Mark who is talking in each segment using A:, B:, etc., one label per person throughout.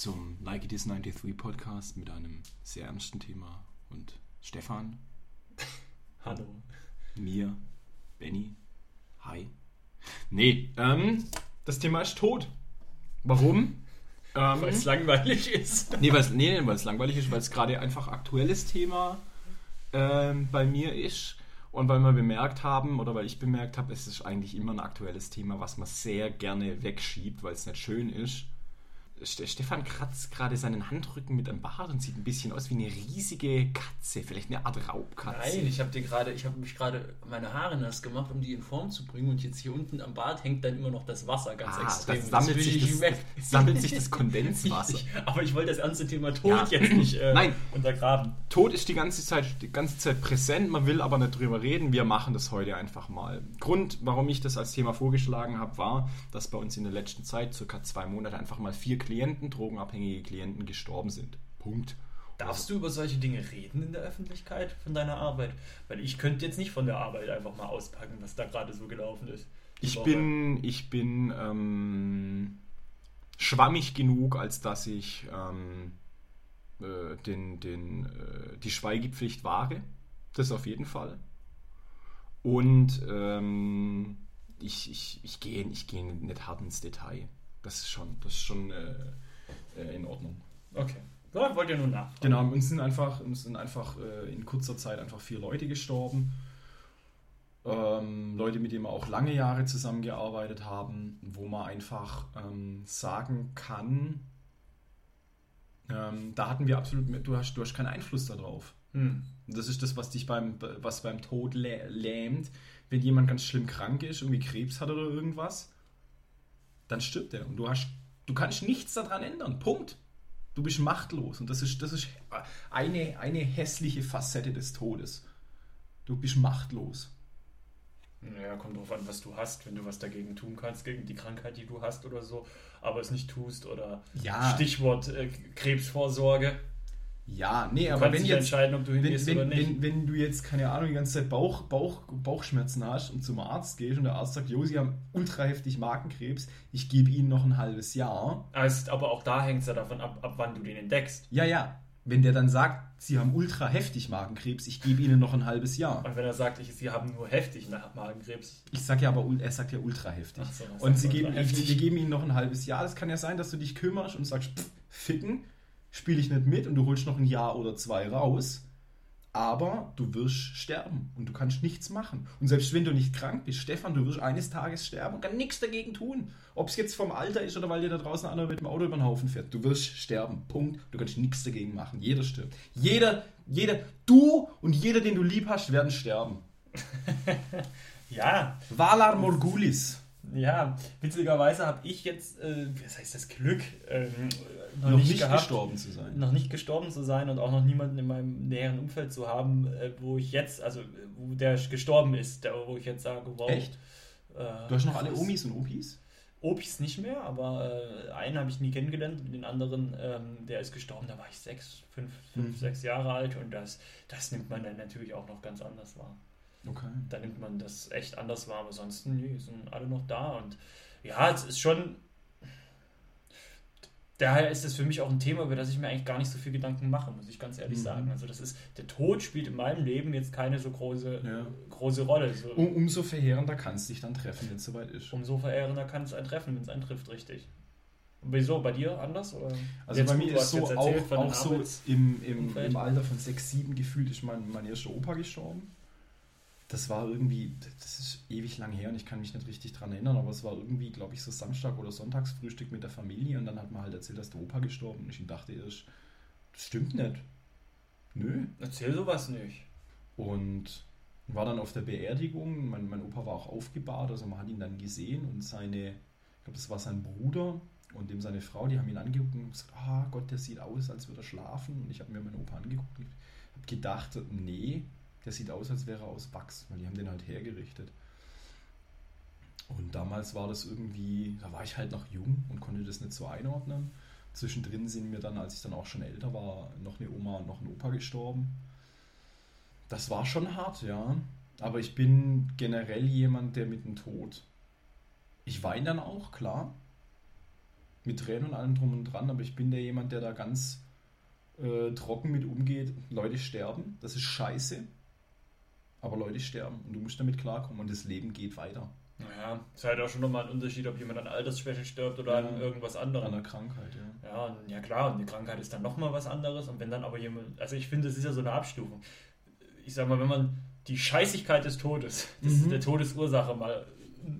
A: zum Like It Is 93 Podcast mit einem sehr ernsten Thema. Und Stefan,
B: Hallo.
A: mir, Benny, hi. Nee, ähm, das Thema ist tot. Warum? Ähm,
B: Weil es langweilig ist.
A: nee, nee, weil es langweilig ist, weil es gerade einfach aktuelles Thema ähm, bei mir ist. Und weil wir bemerkt haben, oder weil ich bemerkt habe, es ist eigentlich immer ein aktuelles Thema, was man sehr gerne wegschiebt, weil es nicht schön ist. Ste- Stefan kratzt gerade seinen Handrücken mit einem Bart und sieht ein bisschen aus wie eine riesige Katze, vielleicht eine Art Raubkatze.
B: Nein, ich habe dir gerade, ich habe mich gerade meine Haare nass gemacht, um die in Form zu bringen. Und jetzt hier unten am Bart hängt dann immer noch das Wasser ganz
A: Ah,
B: extrem.
A: das sammelt,
B: will
A: sich
B: ich
A: das,
B: weg.
A: sammelt sich das Kondenswasser.
B: Ich, aber ich wollte das ernste Thema Tod
A: Ja.
B: jetzt nicht äh,
A: Nein.
B: untergraben.
A: Tod ist die ganze Zeit, die ganze Zeit präsent, man will aber nicht drüber reden. Wir machen das heute einfach mal. Grund, warum ich das als Thema vorgeschlagen habe, war, dass bei uns in der letzten Zeit, circa zwei Monate, einfach mal vier Klienten, drogenabhängige Klienten gestorben sind. Punkt.
B: Darfst du über solche Dinge reden in der Öffentlichkeit von deiner Arbeit? Weil ich könnte jetzt nicht von der Arbeit einfach mal auspacken, was da gerade so gelaufen ist.
A: Ich
B: Woche.
A: bin, ich bin ähm, schwammig genug, als dass ich ähm, äh, den, den, äh, die Schweigepflicht wahre. Das auf jeden Fall. Und ähm, ich, ich, ich gehe ich gehe nicht hart ins Detail. Das ist schon, das ist schon äh, äh, in Ordnung.
B: Okay. Ja, wollt ihr nur nach.
A: Genau, uns sind einfach, uns sind einfach äh, in kurzer Zeit einfach vier Leute gestorben. Ähm, Leute, mit denen wir auch lange Jahre zusammengearbeitet haben, wo man einfach ähm, sagen kann, ähm, da hatten wir absolut, du hast, du hast keinen Einfluss darauf.
B: Hm.
A: Das ist das, was dich beim, was beim Tod lä lähmt. Wenn jemand ganz schlimm krank ist, irgendwie Krebs hat oder irgendwas, dann stirbt er. Und du hast, du kannst nichts daran ändern. Punkt. Du bist machtlos. Und das ist, das ist eine, eine hässliche Facette des Todes. Du bist machtlos.
B: Naja, kommt drauf an, was du hast, wenn du was dagegen tun kannst, gegen die Krankheit, die du hast oder so, aber es nicht tust oder
A: Ja.
B: Stichwort äh, Krebsvorsorge.
A: Ja, nee,
B: Du
A: aber wenn jetzt,
B: entscheiden, ob du
A: wenn,
B: hingehst oder
A: wenn,
B: nicht.
A: wenn, wenn du jetzt, keine Ahnung, die ganze Zeit Bauch, Bauch, Bauchschmerzen hast und zum Arzt gehst und der Arzt sagt, jo, sie haben ultra heftig Magenkrebs, ich gebe ihnen noch ein halbes Jahr.
B: Aber auch da hängt es ja davon ab, ab wann du den entdeckst.
A: Ja, ja. Wenn der dann sagt, sie haben ultra heftig Magenkrebs, ich gebe ihnen noch ein halbes Jahr.
B: Und wenn er sagt, ich, sie haben nur heftig Magenkrebs,
A: Ich sag ja aber, er sagt ja ultra heftig.
B: So,
A: und sie geben,
B: heftig.
A: wir geben ihnen noch ein halbes Jahr. Das kann ja sein, dass du dich kümmerst und sagst, pff, ficken, spiele ich nicht mit und du holst noch ein Jahr oder zwei raus. Aber du wirst sterben und du kannst nichts machen. Und selbst wenn du nicht krank bist, Stefan, du wirst eines Tages sterben und kann nichts dagegen tun. Ob es jetzt vom Alter ist oder weil dir da draußen einer mit dem Auto über den Haufen fährt. Du wirst sterben. Punkt. Du kannst nichts dagegen machen. Jeder stirbt. Jeder, jeder, du und jeder, den du lieb hast, werden sterben.
B: ja,
A: Valar Morgulis.
B: Ja, witzigerweise habe ich jetzt, äh, was heißt das Glück, ähm, noch,
A: Noch
B: nicht,
A: nicht
B: gehabt,
A: gestorben zu sein.
B: noch nicht gestorben zu sein und auch noch niemanden in meinem näheren Umfeld zu haben, äh, wo ich jetzt, also wo der gestorben ist, der, wo ich jetzt sage, wow.
A: Echt?
B: Äh,
A: Du hast noch alle. Omis und Opis?
B: Opis nicht mehr, aber äh, einen habe ich nie kennengelernt und den anderen, ähm, der ist gestorben, da war ich sechs, fünf, fünf
A: Mhm.
B: sechs Jahre alt und das, das nimmt man dann natürlich auch noch ganz anders wahr.
A: Okay.
B: Da nimmt man das echt anders wahr, aber ansonsten nee, sind alle noch da und ja, es ist schon. Daher ist es für mich auch ein Thema, über das ich mir eigentlich gar nicht so viel Gedanken mache, muss ich ganz ehrlich
A: Mhm.
B: sagen. Also das ist, der Tod spielt in meinem Leben jetzt keine so große,
A: Ja.
B: große Rolle. So,
A: Um, umso verheerender kannst du dich dann treffen, wenn es soweit ist.
B: umso verehrender kann es einen treffen, wenn es einen trifft, richtig. Wieso? Bei dir anders? Oder?
A: Also
B: Jetzt
A: bei mir ist so auch, auch so im, im, im Alter von 6, 7 gefühlt ist mein, mein erster Opa gestorben. Das war irgendwie, das ist ewig lang her und ich kann mich nicht richtig dran erinnern, aber es war irgendwie, glaube ich, so Samstag oder Sonntagsfrühstück mit der Familie und dann hat man halt erzählt, dass der Opa gestorben ist. Und ich dachte erst, das stimmt nicht. Nö.
B: Erzähl sowas nicht.
A: Und war dann auf der Beerdigung. Mein, mein Opa war auch aufgebahrt, also man hat ihn dann gesehen und seine, ich glaube, das war sein Bruder und dem seine Frau, die haben ihn angeguckt und gesagt, ah Gott, der sieht aus, als würde er schlafen. Und ich habe mir meinen Opa angeguckt und habe gedacht, nee, der sieht aus, als wäre er aus Wachs, weil die haben den halt hergerichtet. Und damals war das irgendwie, da war ich halt noch jung und konnte das nicht so einordnen. Zwischendrin sind mir dann, als ich dann auch schon älter war, noch eine Oma und noch ein Opa gestorben. Das war schon hart, ja. Aber ich bin generell jemand, der mit dem Tod. Ich weine dann auch, klar. Mit Tränen und allem drum und dran, aber ich bin der jemand, der da ganz äh, trocken mit umgeht. Leute sterben, das ist scheiße. Aber Leute sterben und du musst damit klarkommen und das Leben geht weiter.
B: Naja, ist halt auch schon nochmal ein Unterschied, ob jemand an Altersschwäche stirbt oder
A: Ja.
B: an irgendwas
A: An
B: anderem.
A: einer Krankheit, ja.
B: Ja, und, ja klar, und eine Krankheit ist dann nochmal was anderes. Und wenn dann aber jemand, also ich finde, das ist ja so eine Abstufung. Ich sag mal, wenn man die Scheißigkeit des Todes, das
A: Mhm.
B: der Todesursache mal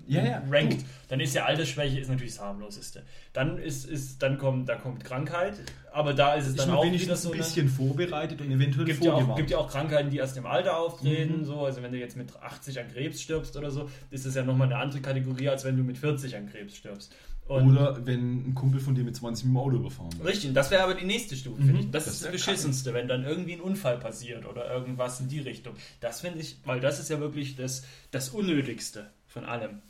A: Ja, ja,
B: rankt, dann ist ja Altersschwäche ist natürlich das harmloseste. Dann ist, ist dann kommt, da kommt Krankheit, aber da ist es
A: Ist
B: dann
A: man
B: auch wieder so
A: ein
B: eine,
A: bisschen vorbereitet und eventuell
B: gibt ja, auch, gibt ja auch Krankheiten, die erst im Alter auftreten.
A: Mhm.
B: So. Also wenn du jetzt mit 80 an Krebs stirbst oder so, ist das ja nochmal eine andere Kategorie, als wenn du mit 40 an Krebs stirbst. Und
A: Oder wenn ein Kumpel von dir mit 20 mit dem Auto überfahren wird.
B: Richtig, das wäre aber die nächste Stufe,
A: Mhm,
B: finde ich. Das,
A: das
B: ist das Beschissenste, wenn dann irgendwie ein Unfall passiert oder irgendwas in die Richtung. Das finde ich, weil das ist ja wirklich das, das Unnötigste von allem,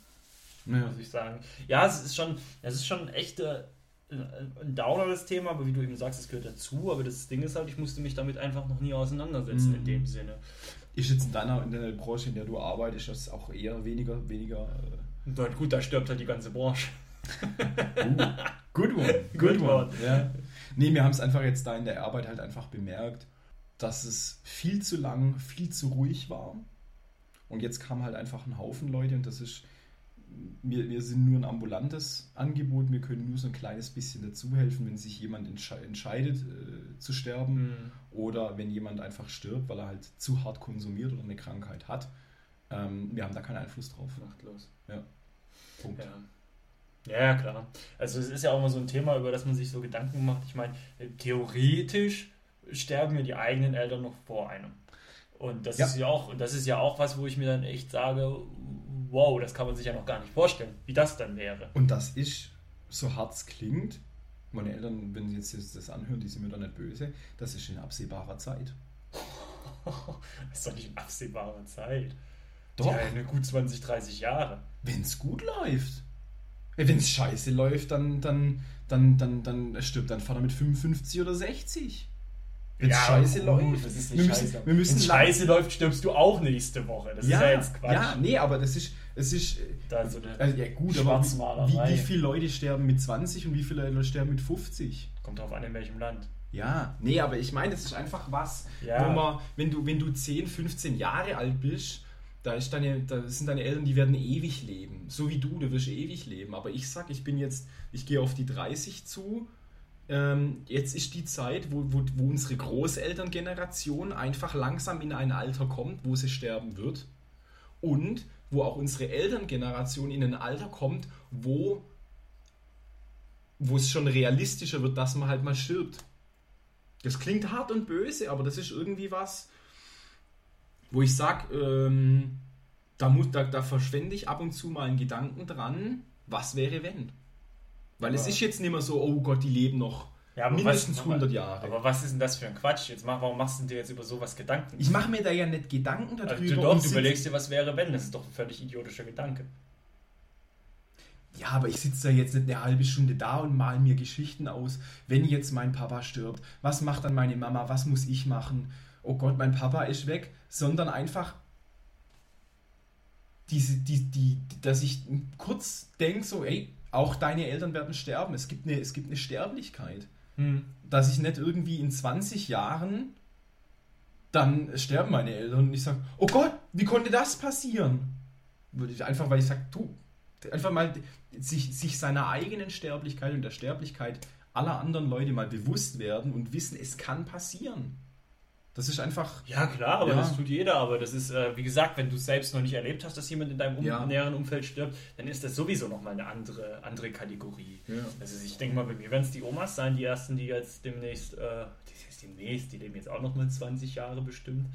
A: Ja.
B: muss ich sagen. Ja, es ist schon, es ist schon echt äh, ein Downer das Thema, aber wie du eben sagst, es gehört dazu. Aber das Ding ist halt, ich musste mich damit einfach noch nie auseinandersetzen
A: Mhm.
B: in dem Sinne.
A: Ist jetzt in deiner in der Branche, in der du arbeitest, das auch eher weniger, weniger. Äh,
B: dann, gut, da stirbt halt die ganze Branche.
A: uh, good one,
B: Good one.
A: Ja. Nee, wir haben es einfach jetzt da in der Arbeit halt einfach bemerkt, dass es viel zu lang, viel zu ruhig war. Und jetzt kam halt einfach ein Haufen Leute und das ist, wir, wir sind nur ein ambulantes Angebot, wir können nur so ein kleines bisschen dazu helfen, wenn sich jemand entsche entscheidet äh, zu sterben
B: Mhm.
A: oder wenn jemand einfach stirbt, weil er halt zu hart konsumiert oder eine Krankheit hat. Ähm, wir haben da keinen Einfluss drauf.
B: Machtlos.
A: Punkt.
B: Ja. Ja, ja, klar. Also es ist ja auch mal so ein Thema, über das man sich so Gedanken macht. Ich meine, theoretisch sterben mir die eigenen Eltern noch vor einem. Und das
A: Ja.
B: ist ja auch, und das ist ja auch was, wo ich mir dann echt sage, wow, das kann man sich ja noch gar nicht vorstellen, wie das dann wäre.
A: Und das ist, so hart es klingt, meine Eltern, wenn sie jetzt das- anhören, die sind mir da nicht böse, das ist in absehbarer Zeit.
B: Das ist doch nicht in absehbarer Zeit.
A: Doch,
B: Ja, eine gut 20, 30 Jahre.
A: wenn es gut läuft. Wenn es scheiße läuft, dann, dann, dann, dann, dann stirbt dein Vater mit 55 oder 60. Wenn es scheiße läuft.
B: Das ist
A: wir
B: nicht
A: müssen,
B: scheiße.
A: wir müssen
B: scheiße läuft, stirbst du auch nächste Woche. Das
A: ja,
B: ist ja jetzt Quatsch.
A: ja, nee, aber das ist, es ist,
B: Da so
A: also, ja gut, aber wie, wie viele Leute sterben mit 20 und wie viele Leute sterben mit 50?
B: Kommt drauf an, in welchem Land.
A: Ja, nee, aber ich meine, das ist einfach was,
B: Ja.
A: wo man, wenn du, wenn du 10, 15 Jahre alt bist, da, ist deine, da sind deine Eltern, die werden ewig leben. So wie du, du wirst ewig leben. Aber ich sag, ich bin jetzt, ich gehe auf die 30 zu. Ähm, jetzt ist die Zeit, wo, wo, wo unsere Großelterngeneration einfach langsam in ein Alter kommt, wo sie sterben wird. Und wo auch unsere Elterngeneration in ein Alter kommt, wo, wo es schon realistischer wird, dass man halt mal stirbt. Das klingt hart und böse, aber das ist irgendwie was, wo ich sag, ähm, da, da, da verschwende ich ab und zu mal einen Gedanken dran, was wäre wenn? Weil es
B: Ja.
A: ist jetzt nicht mehr so, oh Gott, die leben noch
B: Ja,
A: mindestens
B: was,
A: 100 Jahre.
B: Aber was ist denn das für ein Quatsch? Jetzt mach, warum machst du dir jetzt über sowas Gedanken?
A: ich mache mir da ja nicht Gedanken darüber.
B: also, du, doch, du überlegst dir, was wäre, wenn. Das ist doch ein völlig idiotischer Gedanke.
A: Ja, aber ich sitze da jetzt nicht eine halbe Stunde da und mal mir Geschichten aus, wenn jetzt mein Papa stirbt. Was macht dann meine Mama? Was muss ich machen? Oh Gott, mein Papa ist weg. Sondern einfach, diese, die, die, dass ich kurz denke, so, ey, auch deine Eltern werden sterben. Es gibt eine, es gibt eine Sterblichkeit.
B: Hm.
A: Dass ich nicht irgendwie in 20 Jahren dann sterben meine Eltern und ich sage, oh Gott, wie konnte das passieren? Würde ich einfach, weil ich sage, du, einfach mal sich, sich seiner eigenen Sterblichkeit und der Sterblichkeit aller anderen Leute mal bewusst werden und wissen, es kann passieren. Das ist einfach,
B: Ja, klar, aber
A: Ja.
B: das tut jeder. Aber das ist, äh, wie gesagt, wenn du es selbst noch nicht erlebt hast, dass jemand in deinem um
A: Ja.
B: näheren Umfeld stirbt, dann ist das sowieso nochmal eine andere, andere Kategorie. Also ich denke mal, bei mir werden es die Omas sein, die ersten, die jetzt demnächst, äh, das heißt demnächst, die leben jetzt auch nochmal 20 Jahre bestimmt.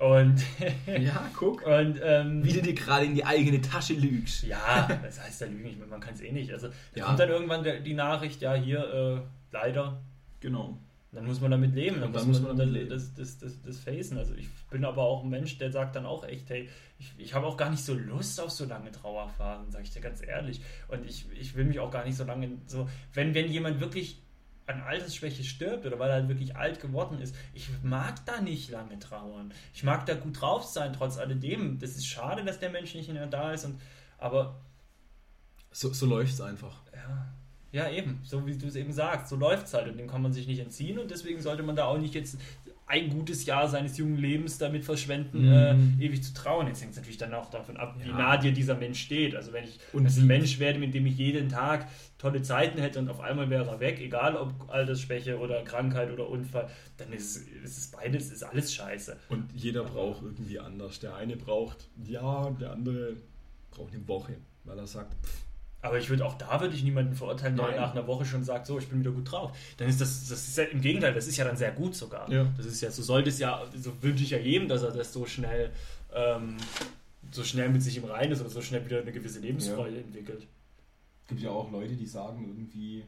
B: Und,
A: ja, guck,
B: und ähm,
A: wie du dir gerade in die eigene Tasche lügst.
B: Ja, das heißt ja Lügen, ich meine, man kann es eh nicht. Also da
A: Ja.
B: kommt dann irgendwann die Nachricht, ja hier, äh, leider,
A: Genau.
B: Dann muss man damit leben, dann, muss,
A: muss
B: man
A: man damit leben.
B: das, das, das, das facen. Also ich bin aber auch ein Mensch, der sagt dann auch echt, hey, ich, ich habe auch gar nicht so Lust auf so lange Trauerphasen, sage ich dir ganz ehrlich. Und ich, ich will mich auch gar nicht so lange so, wenn, wenn jemand wirklich an Altersschwäche stirbt oder weil er halt wirklich alt geworden ist, ich mag da nicht lange trauern. Ich mag da gut drauf sein, trotz alledem. Das ist schade, dass der Mensch nicht mehr da ist, und, aber
A: So, so läuft es einfach.
B: ja, Ja, eben, so wie du es eben sagst, so läuft es halt und dem kann man sich nicht entziehen und deswegen sollte man da auch nicht jetzt ein gutes Jahr seines jungen Lebens damit verschwenden, mhm. äh, ewig zu trauen. Jetzt hängt es natürlich dann auch davon ab, ja. wie nah dir dieser Mensch steht. Also wenn ich und ein Mensch werde, mit dem ich jeden Tag tolle Zeiten hätte und auf einmal wäre er weg, egal ob Altersschwäche oder Krankheit oder Unfall, dann ist, ist es beides, ist alles scheiße.
A: Und jeder braucht irgendwie anders. Der eine braucht ja, der andere braucht eine Woche, weil er sagt, pff,
B: aber ich würde auch da würde ich niemanden verurteilen, der Nein. nach einer Woche schon sagt, so, ich bin wieder gut drauf. Dann ist das, das ist ja im Gegenteil, das ist ja dann sehr gut sogar. Ja. Das ist ja, so sollte es ja, so wünsche ich ja jedem, dass er das so schnell, ähm, so schnell mit sich im Reinen ist oder so schnell wieder eine gewisse Lebensfreude ja. entwickelt.
A: Es gibt ja auch Leute, die sagen irgendwie,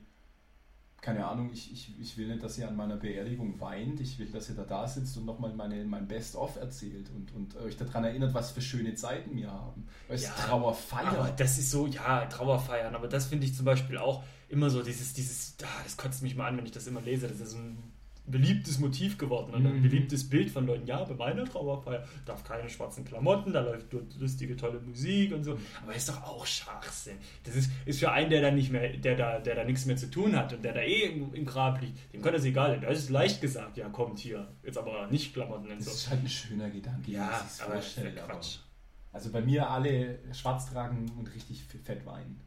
A: keine Ahnung, ich, ich, ich will nicht, dass ihr an meiner Beerdigung weint, ich will, dass ihr da da sitzt und nochmal meine, mein Best-of erzählt und, und euch daran erinnert, was für schöne Zeiten wir haben.
B: Weißt ja, Trauerfeier. Aber das ist so, ja, Trauerfeiern, aber das finde ich zum Beispiel auch immer so, dieses, dieses, ah, das kotzt mich mal an, wenn ich das immer lese, das ist ein beliebtes Motiv geworden und ein mhm. beliebtes Bild von Leuten. Ja, bei meiner Trauerfeier darf keine schwarzen Klamotten, da läuft lustige, tolle Musik und so. Aber ist doch auch Schwachsinn. Das ist, ist für einen, der da nicht mehr, der da, der da nichts mehr zu tun hat und der da eh im, im Grab liegt, dem kann das egal sein. Da ist es leicht gesagt, ja, kommt hier. Jetzt aber nicht Klamotten
A: und so. Das ist halt ein schöner Gedanke,
B: ja, aber vorstelle, Quatsch.
A: also bei mir alle schwarz tragen und richtig fett weinen.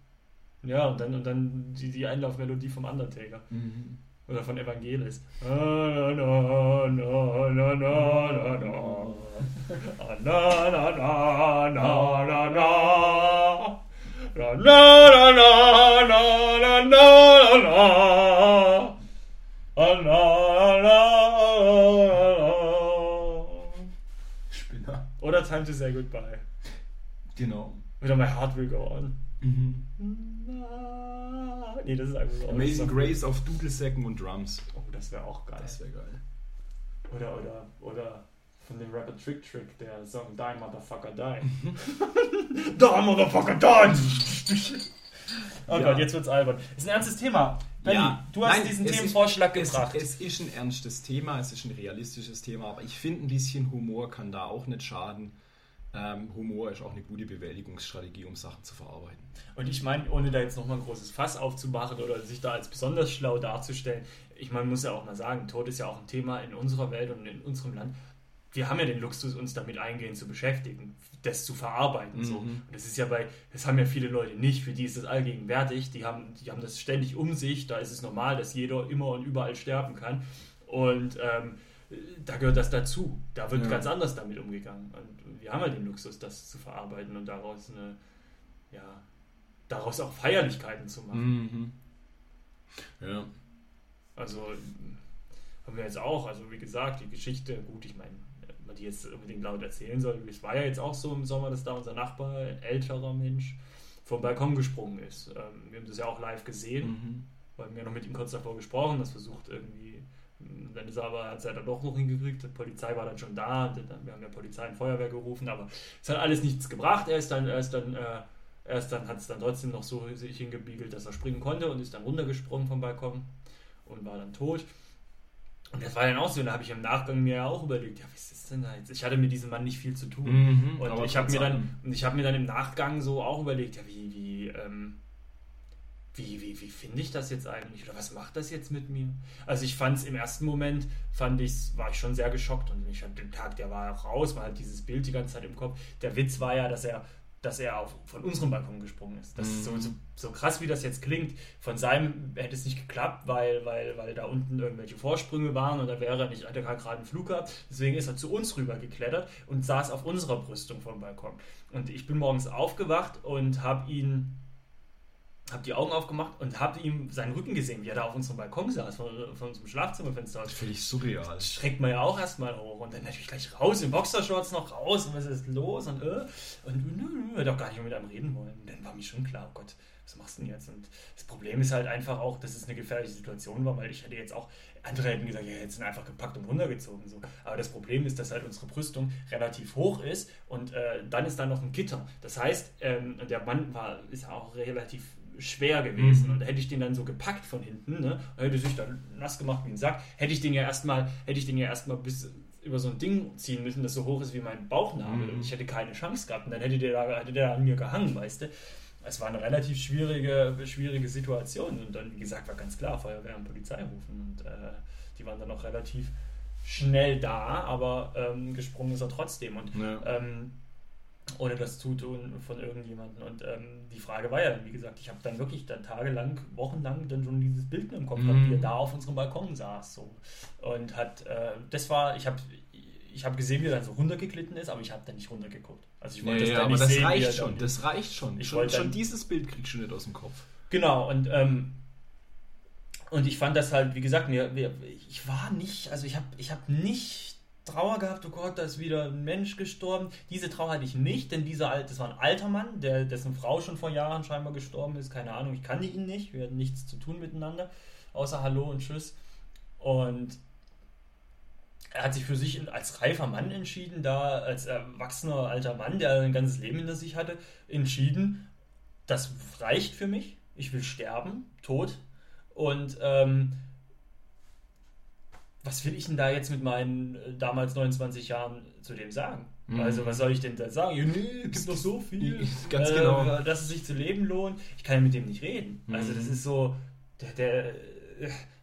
B: Ja, und dann, und dann die, die Einlaufmelodie vom Undertaker. Mhm. Oder von Evangelis. Na, na, na, na, na, na, na. Na, na, na, na, Spinner. Oder Time to Say Goodbye.
A: Genau.
B: Oder My Heart Will Go On. Mhm.
A: Nee, das ist einfach so. Amazing Grace auf Dudelsäcken und Drums.
B: Oh, das wäre auch geil.
A: Das wäre geil.
B: Oder, oder, oder von dem Rapper Trick Trick, der Song Die Motherfucker Die. die Motherfucker Die! Oh ja. Gott, jetzt wird's albern. Ist ein ernstes Thema. Benny, ja. du hast Nein, diesen Themenvorschlag
A: ist,
B: gebracht.
A: Es, es, ist ein ernstes Thema, es ist ein realistisches Thema, aber ich finde, ein bisschen Humor kann da auch nicht schaden. Ähm, Humor ist auch eine gute Bewältigungsstrategie, um Sachen zu verarbeiten.
B: Und ich meine, ohne da jetzt nochmal ein großes Fass aufzumachen oder sich da als besonders schlau darzustellen, ich meine, muss ja auch mal sagen, Tod ist ja auch ein Thema in unserer Welt und in unserem Land. Wir haben ja den Luxus, uns damit eingehend zu beschäftigen, das zu verarbeiten. Mhm. So. Und das ist ja bei, das haben ja viele Leute nicht, für die ist das allgegenwärtig, die haben, die haben das ständig um sich, da ist es normal, dass jeder immer und überall sterben kann. Und ähm, da gehört das dazu. Da wird ja. ganz anders damit umgegangen. Und wir haben ja den Luxus, das zu verarbeiten und daraus eine, ja, daraus auch Feierlichkeiten zu machen.
A: Mhm. Ja.
B: Also haben wir jetzt auch, also wie gesagt, die Geschichte, gut, ich meine, man die jetzt unbedingt laut erzählen soll, es war ja jetzt auch so im Sommer, dass da unser Nachbar, ein älterer Mensch, vom Balkon gesprungen ist. Ähm, wir haben das ja auch live gesehen, mhm. weil wir noch mit ihm kurz davor gesprochen, das versucht irgendwie dann ist er aber, hat es ja dann doch noch hingekriegt. Die Polizei war dann schon da. Wir haben ja Polizei und Feuerwehr gerufen, aber es hat alles nichts gebracht. Er ist dann, er ist dann, äh, erst dann hat es dann trotzdem noch so sich hingebiegelt, dass er springen konnte und ist dann runtergesprungen vom Balkon und war dann tot. Und das war dann auch so, und da habe ich im Nachgang mir ja auch überlegt, ja, was ist denn da jetzt? Ich hatte mit diesem Mann nicht viel zu tun. Mhm, und ich habe mir dann, und ich habe mir dann im Nachgang so auch überlegt, ja, wie, wie, ähm, wie, wie, wie finde ich das jetzt eigentlich? Oder was macht das jetzt mit mir? Also ich fand es im ersten Moment, fand ich's, war ich schon sehr geschockt und ich hatte den Tag, der war auch raus, man hat dieses Bild die ganze Zeit im Kopf. Der Witz war ja, dass er, dass er auf, von unserem Balkon gesprungen ist. Das mhm. ist so, so, so, krass, wie das jetzt klingt. Von seinem hätte es nicht geklappt, weil, weil, weil da unten irgendwelche Vorsprünge waren und da wäre er nicht, hat er gerade einen Flug gehabt. Deswegen ist er zu uns rüber geklettert und saß auf unserer Brüstung vom Balkon. Und ich bin morgens aufgewacht und habe ihn habe die Augen aufgemacht und habe ihm seinen Rücken gesehen, wie er da auf unserem Balkon saß, von, von unserem Schlafzimmerfenster aus.
A: Völlig surreal.
B: Das schreckt man ja auch erstmal hoch. Und dann natürlich gleich raus, in Boxershorts noch raus. Und was ist los? Und, äh, und nö, hätte auch gar nicht mehr mit einem reden wollen. Und dann war mir schon klar, oh Gott, was machst du denn jetzt? Und das Problem ist halt einfach auch, dass es eine gefährliche Situation war, weil ich hätte jetzt auch, andere hätten gesagt, ja, jetzt sind einfach gepackt und runtergezogen. So. Aber das Problem ist, dass halt unsere Brüstung relativ hoch ist und äh, dann ist da noch ein Gitter. Das heißt, ähm, der Mann war, ist auch relativ schwer gewesen. Mhm. Und hätte ich den dann so gepackt von hinten, ne, hätte sich dann nass gemacht wie ein Sack, hätte ich den ja erstmal, hätte ich den ja erstmal bis über so ein Ding ziehen müssen, das so hoch ist wie mein Bauchnabel. Mhm. Und ich hätte keine Chance gehabt. Und dann hätte der da, hätte der an mir gehangen, weißt du. es war eine relativ schwierige, schwierige Situation. Und dann, wie gesagt, war ganz klar, Feuerwehr und Polizei rufen. Und äh, die waren dann auch relativ schnell da, aber ähm, gesprungen ist er trotzdem. Und ja. ähm, ohne das Zutun von irgendjemandem. Und ähm, die Frage war ja dann, wie gesagt, ich habe dann wirklich dann tagelang, wochenlang dann schon dieses Bild im Kopf gehabt, wie er mhm. da auf unserem Balkon saß. So. Und hat, äh, das war, ich habe ich habe gesehen, wie er dann so runtergeglitten ist, aber ich habe da nicht runtergeguckt. Also ich wollte
A: nee, das ja, aber das sehen, reicht schon, das reicht schon. Ich schon, schon dieses Bild kriegst du nicht aus dem Kopf.
B: Genau, und ähm, und ich fand das halt, wie gesagt, mir, mir ich war nicht, also ich habe ich hab nicht Trauer gehabt, oh Gott, da ist wieder ein Mensch gestorben. Diese Trauer hatte ich nicht, denn dieser das war ein alter Mann, der, dessen Frau schon vor Jahren scheinbar gestorben ist. Keine Ahnung, ich kannte ihn nicht, wir hatten nichts zu tun miteinander, außer Hallo und Tschüss. Und er hat sich für sich als reifer Mann entschieden, da als erwachsener alter Mann, der ein ganzes Leben hinter sich hatte, entschieden, das reicht für mich, ich will sterben, tot. Und ähm, was will ich denn da jetzt mit meinen äh, damals 29 Jahren zu dem sagen? Mhm. Also, was soll ich denn da sagen? Ja, nee, es gibt noch so viel. Ganz äh, genau. Dass es sich zu leben lohnt. Ich kann ja mit dem nicht reden. Mhm. Also, das ist so, der, der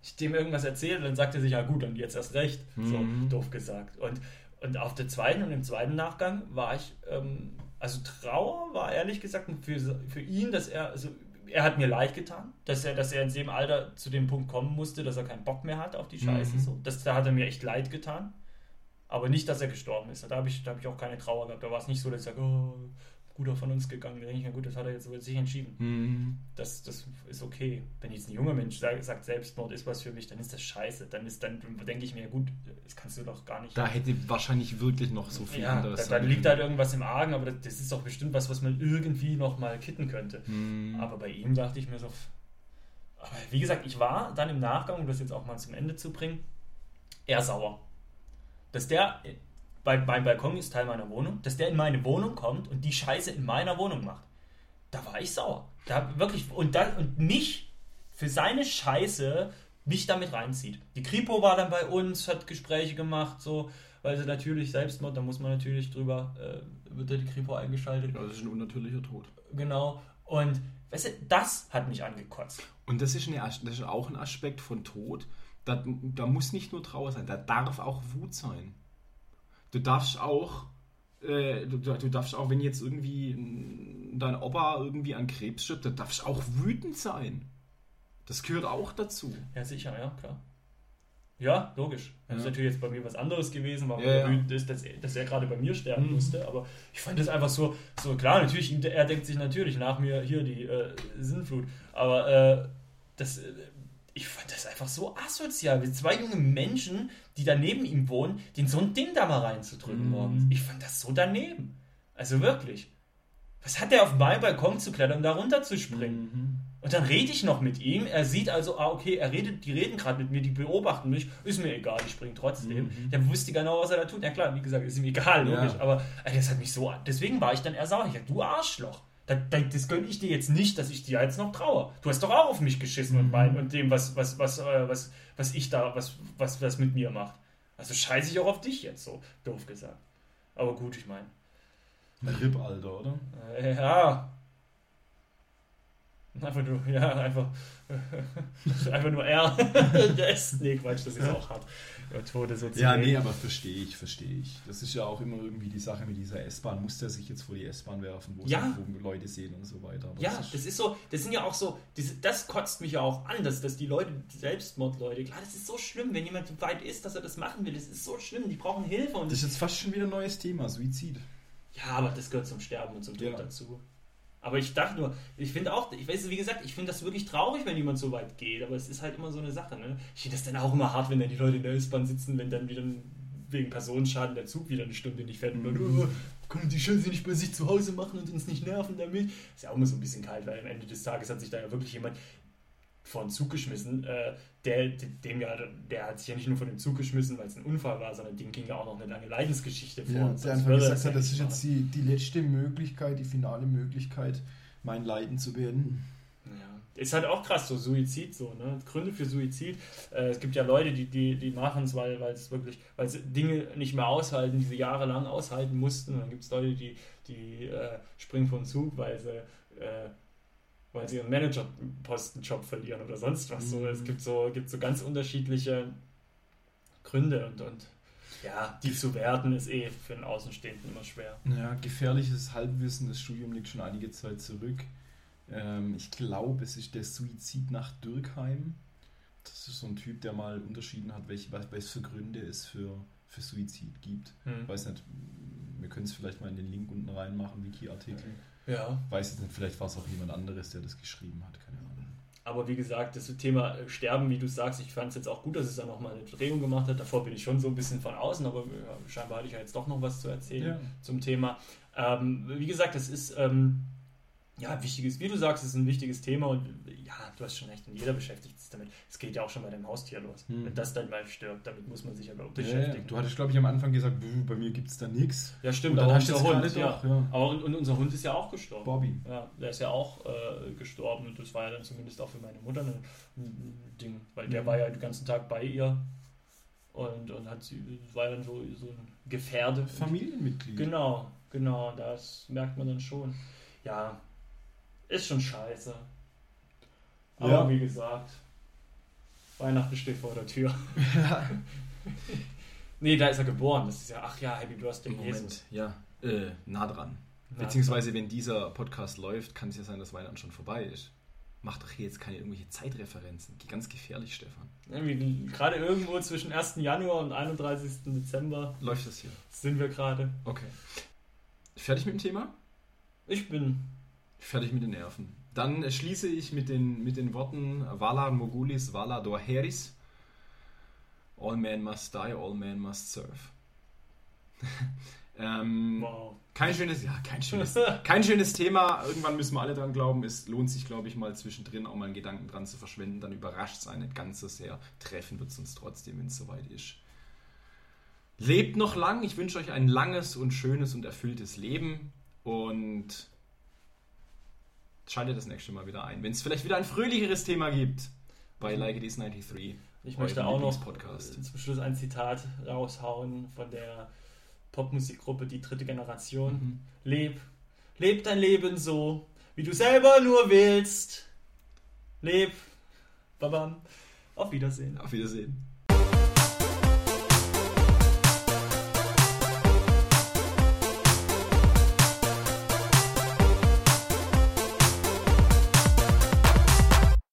B: ich dem irgendwas erzähle, dann sagt er sich, ja gut, dann jetzt erst recht. Mhm. So doof gesagt. Und, und auf der zweiten und im zweiten Nachgang war ich, ähm, also Trauer war ehrlich gesagt für, für ihn, dass er, also er hat mir leid getan, dass er, dass er in dem Alter zu dem Punkt kommen musste, dass er keinen Bock mehr hat auf die Scheiße. Mhm. So. Das, da hat er mir echt leid getan. Aber nicht, dass er gestorben ist. Da habe ich, hab ich auch keine Trauer gehabt. Da war es nicht so, dass ich sage, oh, guter von uns gegangen. Da denke ich mir, gut, das hat er jetzt über sich entschieden. Mhm. Das, das ist okay. Wenn jetzt ein junger Mensch sagt, sagt, Selbstmord ist was für mich, dann ist das scheiße. Dann ist dann denke ich mir, gut, das kannst du doch gar nicht.
A: Da hätte wahrscheinlich wirklich noch so viel
B: ja, anderes. Da, da liegt halt irgendwas im Argen, aber das ist doch bestimmt was, was man irgendwie noch mal kitten könnte. Mhm. Aber bei ihm dachte ich mir so, aber wie gesagt, ich war dann im Nachgang, um das jetzt auch mal zum Ende zu bringen, eher sauer. Dass der bei, mein Balkon ist Teil meiner Wohnung, dass der in meine Wohnung kommt und die Scheiße in meiner Wohnung macht. Da war ich sauer. Da wirklich, und, da, und mich für seine Scheiße mich damit reinzieht. Die Kripo war dann bei uns, hat Gespräche gemacht, so, weil sie natürlich Selbstmord, da muss man natürlich drüber, äh, wird ja die Kripo eingeschaltet.
A: Ja, das ist ein unnatürlicher Tod.
B: Genau. Und weißt du, das hat mich angekotzt.
A: Und das ist, eine, das ist auch ein Aspekt von Tod. Da, da muss nicht nur Trauer sein, da darf auch Wut sein du darfst auch, äh, du, du, darfst auch, wenn jetzt irgendwie dein Opa irgendwie an Krebs stirbt, da darfst du auch wütend sein. Das gehört auch dazu.
B: Ja, sicher, ja, klar. Ja, logisch. Das ja. ist natürlich jetzt bei mir was anderes gewesen, weil ja, man wütend ist, dass er, dass er gerade bei mir sterben mhm. musste. Aber ich fand das einfach so, so klar, natürlich, er denkt sich natürlich nach mir hier die äh, Sinnflut. Aber äh, das, ich fand das einfach so asozial. Wie zwei junge Menschen, die da neben ihm wohnen, den so ein Ding da mal reinzudrücken mhm. morgens. Ich fand das so daneben. Also wirklich. Was hat der auf meinen Balkon zu klettern, um da runter zu springen? Mhm. Und dann rede ich noch mit ihm. Er sieht also, ah, okay, er redet, die reden gerade mit mir, die beobachten mich. Ist mir egal, ich springe trotzdem. Mhm. Der wusste genau, was er da tut. Ja klar, wie gesagt, ist ihm egal, logisch. Ja. Aber ey, das hat mich so. Deswegen war ich dann eher sauer. Ich dachte, du Arschloch das gönne ich dir jetzt nicht, dass ich dir jetzt noch traue. Du hast doch auch auf mich geschissen mhm. und mein und dem, was, was, was, äh, was, was ich da, was, was was mit mir macht. Also scheiße ich auch auf dich jetzt, so doof gesagt. Aber gut, ich meine.
A: Rip, Alter, oder?
B: Äh, ja. Einfach nur, ja, einfach, einfach nur R. nee, Quatsch, das ist auch hart.
A: Tode so Ja, nee, aber verstehe ich, verstehe ich. Das ist ja auch immer irgendwie die Sache mit dieser S-Bahn. Muss der sich jetzt vor die S-Bahn werfen, wo
B: ja.
A: Leute sehen und so weiter.
B: Aber ja, das ist, das ist, so, das sind ja auch so, das, das kotzt mich ja auch an, dass, dass die Leute, die Selbstmordleute, klar, das ist so schlimm, wenn jemand so weit ist, dass er das machen will. Das ist so schlimm, die brauchen Hilfe. Und
A: das ist jetzt fast schon wieder ein neues Thema, Suizid.
B: Ja, aber das gehört zum Sterben und zum Tod ja. dazu. Aber ich dachte nur, ich finde auch, ich weiß, wie gesagt, ich finde das wirklich traurig, wenn jemand so weit geht, aber es ist halt immer so eine Sache. Ne? Ich finde das dann auch immer hart, wenn dann die Leute in der S-Bahn sitzen, wenn dann wieder wegen Personenschaden der Zug wieder eine Stunde nicht fährt und dann, oh, können die Scheiße nicht bei sich zu Hause machen und uns nicht nerven damit. Ist ja auch immer so ein bisschen kalt, weil am Ende des Tages hat sich da ja wirklich jemand vor den Zug geschmissen. Äh, der, dem ja, der hat sich ja nicht nur von dem Zug geschmissen, weil es ein Unfall war, sondern dem ging ja auch noch eine lange Leidensgeschichte vor. Ja,
A: der einfach gesagt hat, das ist jetzt die, die letzte Möglichkeit, die finale Möglichkeit, mein Leiden zu beenden.
B: Ja. Ist halt auch krass, so Suizid, so, ne? Gründe für Suizid. Äh, es gibt ja Leute, die, die, die machen es, weil, weil es wirklich, weil sie Dinge nicht mehr aushalten, die sie jahrelang aushalten mussten. Und dann gibt es Leute, die, die äh, springen vom Zug, weil sie äh, weil sie ihren Managerpostenjob verlieren oder sonst was. So,
A: Mhm.
B: es gibt so, gibt so ganz unterschiedliche Gründe und, und ja, die zu werten ist eh für einen Außenstehenden immer schwer.
A: Ja, gefährliches Halbwissen. Das Studium liegt schon einige Zeit zurück. Ähm, ich glaube, es ist der Suizid nach Dürkheim. Das ist so ein Typ, der mal unterschieden hat, welche, was für Gründe es für, für Suizid gibt.
B: Hm.
A: Ich weiß nicht, wir können es vielleicht mal in den Link unten reinmachen, Wiki-Artikel.
B: Ja.
A: Weiß jetzt nicht, vielleicht war es auch jemand anderes, der das geschrieben hat, keine Ahnung.
B: Aber wie gesagt, das Thema äh, Sterben, wie du sagst, ich fand es jetzt auch gut, dass es da nochmal eine Drehung gemacht hat. Davor bin ich schon so ein bisschen von außen, aber ja, scheinbar hatte ich ja jetzt doch noch was zu erzählen
A: Ja.
B: zum Thema. Ähm, wie gesagt, das ist ähm, ja wichtiges, wie du sagst, ist ein wichtiges Thema und ja, du hast schon recht, und jeder beschäftigt sich damit. Es geht ja auch schon bei deinem Haustier los.
A: Hm.
B: Wenn das dann mal stirbt, damit muss man sich ja überhaupt
A: Ja, ja.
B: beschäftigen.
A: Du hattest, glaube ich, am Anfang gesagt, "Bö, bei mir gibt es da nichts.
B: Ja, stimmt,
A: Und dann
B: aber
A: hast du jetzt
B: Hund, ja.
A: ja.
B: Aber und, und unser Hund ist ja auch gestorben.
A: Bobby.
B: Ja, der ist ja auch äh, gestorben und das war ja dann zumindest auch für meine Mutter ein, Ding, weil der
A: Mhm.
B: war ja den ganzen Tag bei ihr und, und hat sie, war dann so, so ein Gefährde.
A: Familienmitglied.
B: Genau, genau, das merkt man dann schon. Ja, ist schon scheiße. Aber
A: Ja.
B: wie gesagt, Weihnachten steht vor der Tür. nee, da ist er geboren. Das ist ja, ach ja, Happy Birthday, Jesus.
A: ja, äh, nah dran.
B: Ja.
A: Beziehungsweise, wenn dieser Podcast läuft, kann es ja sein, dass Weihnachten schon vorbei ist. Mach doch hier jetzt keine irgendwelche Zeitreferenzen. Ganz gefährlich, Stefan.
B: Irgendwie Gerade irgendwo zwischen 1. Januar und 31. Dezember
A: Läuft das hier?
B: sind wir gerade.
A: Okay. Fertig mit dem Thema?
B: Ich bin.
A: Fertig mit den Nerven. Dann schließe ich mit den, mit den Worten Valar Mogulis, Valar Dorheris. All men must die, all men must serve. ähm,
B: Wow.
A: kein schönes, ja, kein schönes, kein schönes Thema. Irgendwann müssen wir alle dran glauben. Es lohnt sich, glaube ich, mal zwischendrin auch mal einen Gedanken dran zu verschwenden. Dann überrascht es einen nicht ganz so sehr. Treffen wird es uns trotzdem, wenn es soweit ist. Lebt noch lang. Ich wünsche euch ein langes und schönes und erfülltes Leben. Und schaltet das nächste Mal wieder ein. Wenn es vielleicht wieder ein fröhlicheres Thema gibt bei Like It Is 93.
B: Ich möchte auch noch äh, zum Schluss ein Zitat raushauen von der Popmusikgruppe Die dritte Generation.
A: Mhm.
B: Leb, leb dein Leben so, wie du selber nur willst. Leb, babam, auf Wiedersehen.
A: Auf Wiedersehen.